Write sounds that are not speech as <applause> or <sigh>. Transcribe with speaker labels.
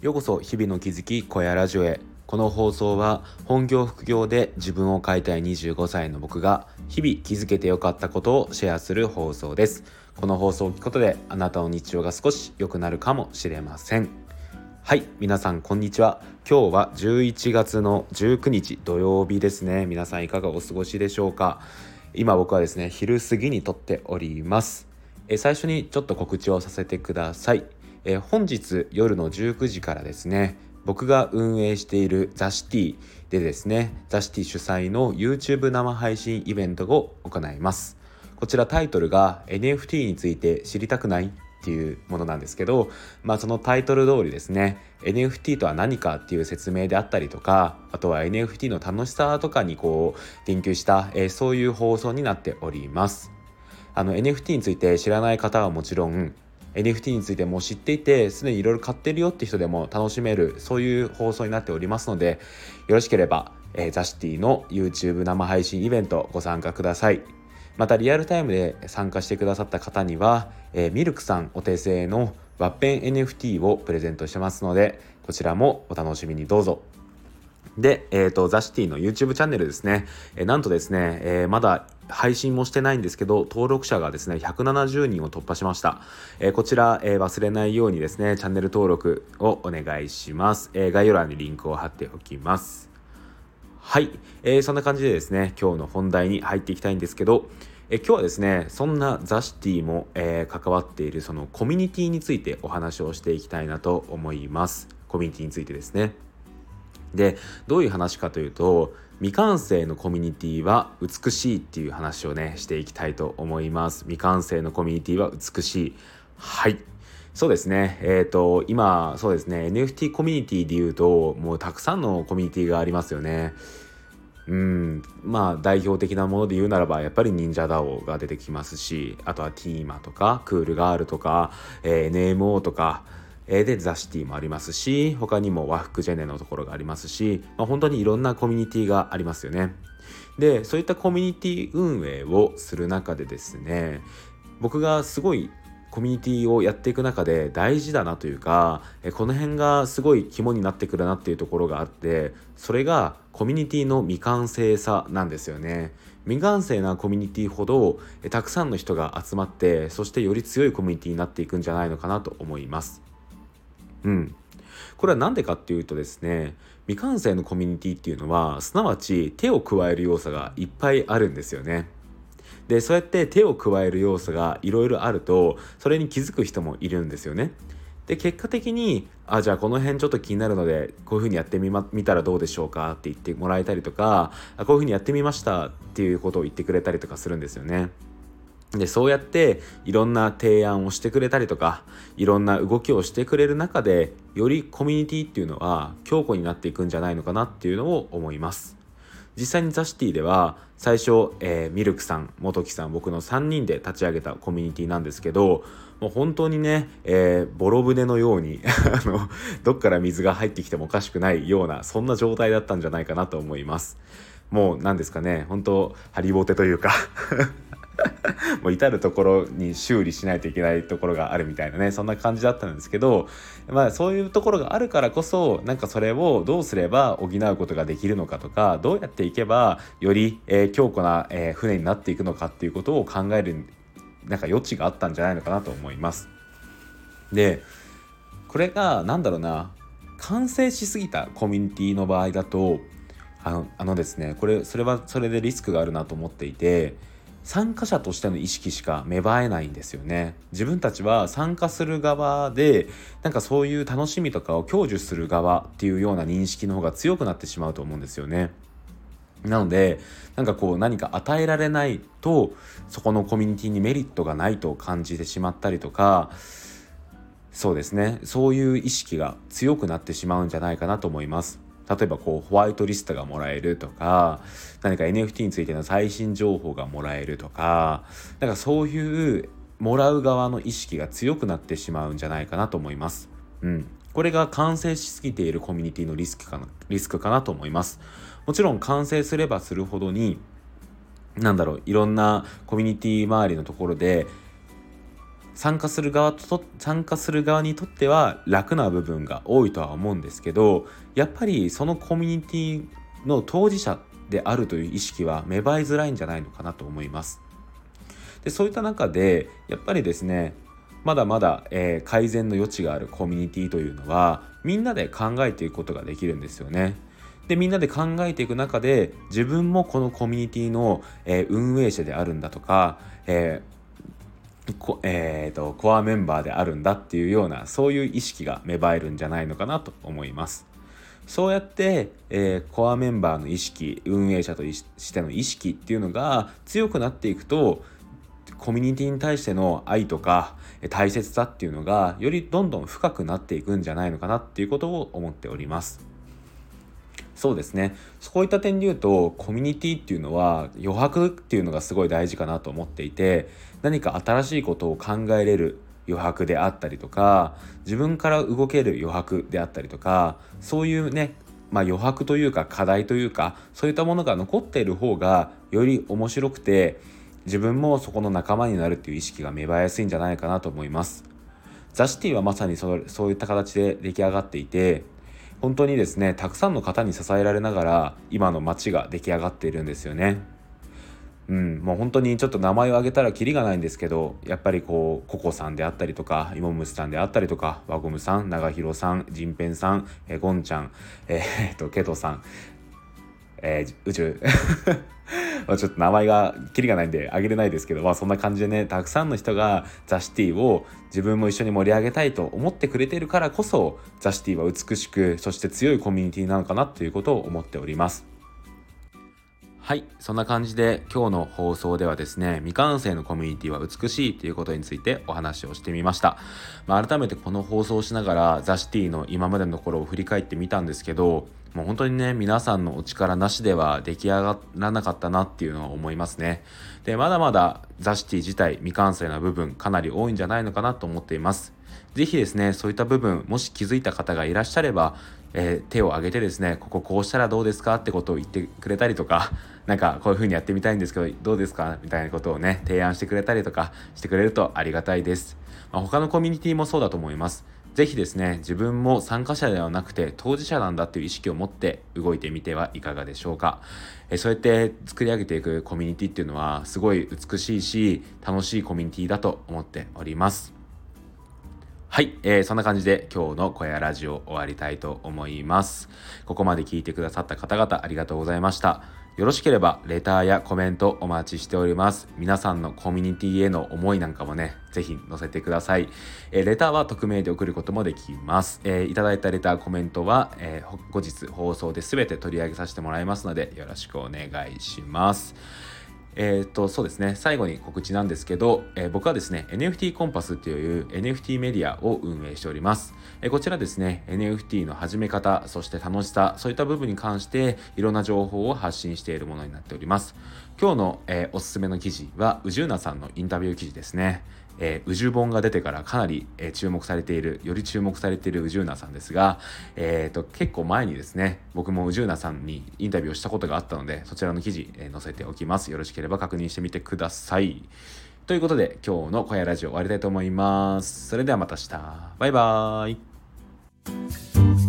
Speaker 1: ようこそ日々の気づき小屋ラジオへ。この放送は本業副業で自分を変えたい25歳の僕が日々気づけてよかったことをシェアする放送です。この放送を聞くことであなたの日常が少し良くなるかもしれません。はい皆さんこんにちは。今日は11月の19日土曜日ですね。皆さんいかがお過ごしでしょうか。今僕はですね昼過ぎに撮っております。え最初にちょっと告知をさせてください。え本日夜の19時からですね僕が運営しているザシティでですねザシティ主催の YouTube 生配信イベントを行います。こちらタイトルが NFT について知りたくないっていうものなんですけど、まあ、そのタイトル通りですね NFT とは何かっていう説明であったりとかあとは NFT の楽しさとかにこう言及した、えー、そういう放送になっております。あの NFT について知らない方はもちろん NFT についても知っていてすでにいろいろ買ってるよって人でも楽しめるそういう放送になっておりますのでよろしければ、えー、ザシティの YouTube 生配信イベントご参加ください。またリアルタイムで参加してくださった方には、えー、ミルクさんお手製のワッペン NFT をプレゼントしてますのでこちらもお楽しみにどうぞ。で、えーと、ザシティの YouTube チャンネルですね、えー、なんとですね、えー、まだ配信もしてないんですけど、登録者がですね、170人を突破しました。え、こちら、え、忘れないようにですね、チャンネル登録をお願いします。え、概要欄にリンクを貼っておきます。はい、えー、そんな感じでですね、今日の本題に入っていきたいんですけど、え今日はですねそんなザシティも、えー、関わっているそのコミュニティについてお話をしていきたいなと思いますコミュニティについてですねでどういう話かというと未完成のコミュニティは美しいっていう話をねしていきたいと思います。未完成のコミュニティは美しい。はい。そうですね。えっ、ー、と今そうですね。NFT コミュニティで言うともうたくさんのコミュニティがありますよね。うん。まあ代表的なもので言うならばやっぱり忍者 DAO が出てきますしあとはティーマとかクールガールとか、えー、NMO とかえでザ・シティもありますし他にも和服ジェネのところがありますし、まあ、本当にいろんなコミュニティがありますよね。でそういったコミュニティ運営をする中でですね僕がすごいコミュニティをやっていく中で大事だなというかこの辺がすごい肝になってくるなっていうところがあってそれがコミュニティの未完成さなんですよね未完成なコミュニティほどたくさんの人が集まってそしてより強いコミュニティになっていくんじゃないのかなと思いますうん。これは何でかっていうとですね未完成のコミュニティっていうのはすなわち手を加える要素がいっぱいあるんですよね。でそうやって手を加える要素がいろいろあるとそれに気づく人もいるんですよね。で結果的にあじゃあこの辺ちょっと気になるのでこういうふうにやってみ,、ま、見たらどうでしょうか？って言ってもらえたりとかこういうふうにやってみましたっていうことを言ってくれたりとかするんですよね。でそうやっていろんな提案をしてくれたりとかいろんな動きをしてくれる中でよりコミュニティっていうのは強固になっていくんじゃないのかなっていうのを思います。実際にザシティでは最初、えー、ミルクさん元木さん僕の3人で立ち上げたコミュニティなんですけどもう本当にね、えー、ボロ船のように <laughs> あのどっから水が入ってきてもおかしくないようなそんな状態だったんじゃないかなと思います。もう何ですかね本当ハリボテというか。<laughs> <laughs> もう至る所に修理しないといけないところがあるみたいなねそんな感じだったんですけどまあそういうところがあるからこそなんかそれをどうすれば補うことができるのかとかどうやっていけばより、えー、強固な、えー、船になっていくのかっていうことを考えるなんか余地があったんじゃないのかなと思います。でこれが何だろうな完成しすぎたコミュニティの場合だとあのあのですねこれそれはそれでリスクがあるなと思っていて参加者としての意識しか芽生えないんですよね。自分たちは参加する側でなんかそういう楽しみとかを享受する側っていうような認識の方が強くなってしまうと思うんですよね。なのでなんかこう何か与えられないとそこのコミュニティにメリットがないと感じてしまったりとかそうですね。そういう意識が強くなってしまうんじゃないかなと思います。例えばこうホワイトリストがもらえるとか何か NFT についての最新情報がもらえるとかなんかそういうもらう側の意識が強くなってしまうんじゃないかなと思います。うん、これが完成しすぎているコミュニティのリスクかなリスクかなと思います。もちろん完成すればするほどになんだろういろんなコミュニティ周りのところで参加する側と参加する側にとっては楽な部分が多いとは思うんですけどやっぱりそのコミュニティの当事者であるという意識は芽生えづらいんじゃないのかなと思います。でそういった中でやっぱりですねまだまだ、えー、改善の余地があるコミュニティというのはみんなで考えていくことができるんですよね。でみんなで考えていく中で自分もこのコミュニティの、えー、運営者であるんだとか、えーこえーと、コアメンバーであるんだっていうようなそういう意識が芽生えるんじゃないのかなと思います。そうやって、えー、コアメンバーの意識運営者としての意識っていうのが強くなっていくとコミュニティに対しての愛とか大切さっていうのがよりどんどん深くなっていくんじゃないのかなっていうことを思っております。そうですね。そういった点で言うとコミュニティっていうのは余白っていうのがすごい大事かなと思っていて何か新しいことを考えれる余白であったりとか自分から動ける余白であったりとかそういうねまあ、余白というか課題というかそういったものが残っている方がより面白くて自分もそこの仲間になるっていう意識が芽生えやすいんじゃないかなと思います。ザシティはまさにそそういった形で出来上がっていて本当にですねたくさんの方に支えられながら今の街が出来上がっているんですよね。うん、もう本当にちょっと名前を挙げたらキリがないんですけどやっぱりこうココさんであったりとかイモムシさんであったりとか輪ゴムさん長弘さんジンペンさん、えゴンちゃんえー、っとケトさん、えー、宇宙 <laughs> ちょっと名前がキリがないんで挙げれないですけど、まあ、そんな感じでねたくさんの人がザ・シティを自分も一緒に盛り上げたいと思ってくれてるからこそザ・シティは美しくそして強いコミュニティなのかなということを思っております。はい。そんな感じで今日の放送ではですね、未完成のコミュニティは美しいということについてお話をしてみました。まあ、改めてこの放送をしながらザ・シティの今までのところを振り返ってみたんですけど、もう本当にね、皆さんのお力なしでは出来上がらなかったなっていうのは思いますね。で、まだまだザ・シティ自体未完成な部分かなり多いんじゃないのかなと思っています。ぜひですね、そういった部分、もし気づいた方がいらっしゃれば、えー、手を挙げてですね、こここうしたらどうですかってことを言ってくれたりとか、<laughs> なんかこういう風にやってみたいんですけど、どうですかみたいなことをね、提案してくれたりとかしてくれるとありがたいです。まあ、他のコミュニティもそうだと思います。ぜひですね、自分も参加者ではなくて当事者なんだっていう意識を持って動いてみてはいかがでしょうか。えそうやって作り上げていくコミュニティっていうのはすごい美しいし楽しいコミュニティだと思っております。はい、えー、そんな感じで今日の小屋ラジオ終わりたいと思います。ここまで聞いてくださった方々ありがとうございました。よろしければレターやコメントお待ちしております。皆さんのコミュニティへの思いなんかもね、ぜひ載せてください。えー、レターは匿名で送ることもできます。えー、いただいたレター、コメントは、えー、後日放送で全て取り上げさせてもらいますので、よろしくお願いします。えっ、と、そうですね。最後に告知なんですけど、えー、僕はですね、NFT コンパスという NFT メディアを運営しております。えー、こちらですね、NFT の始め方、そして楽しさ、そういった部分に関して、いろんな情報を発信しているものになっております。今日の、えおすすめの記事は、宇宙なさんのインタビュー記事ですね。えー、宇宙本が出てからかなり、えー、注目されているより注目されている宇宙なさんですが、えーと、結構前にですね僕も宇宙なさんにインタビューをしたことがあったのでそちらの記事、え、載せておきます。よろしければ確認してみてください。ということで今日の小屋ラジオ終わりたいと思います。それではまた明日。バイバーイ。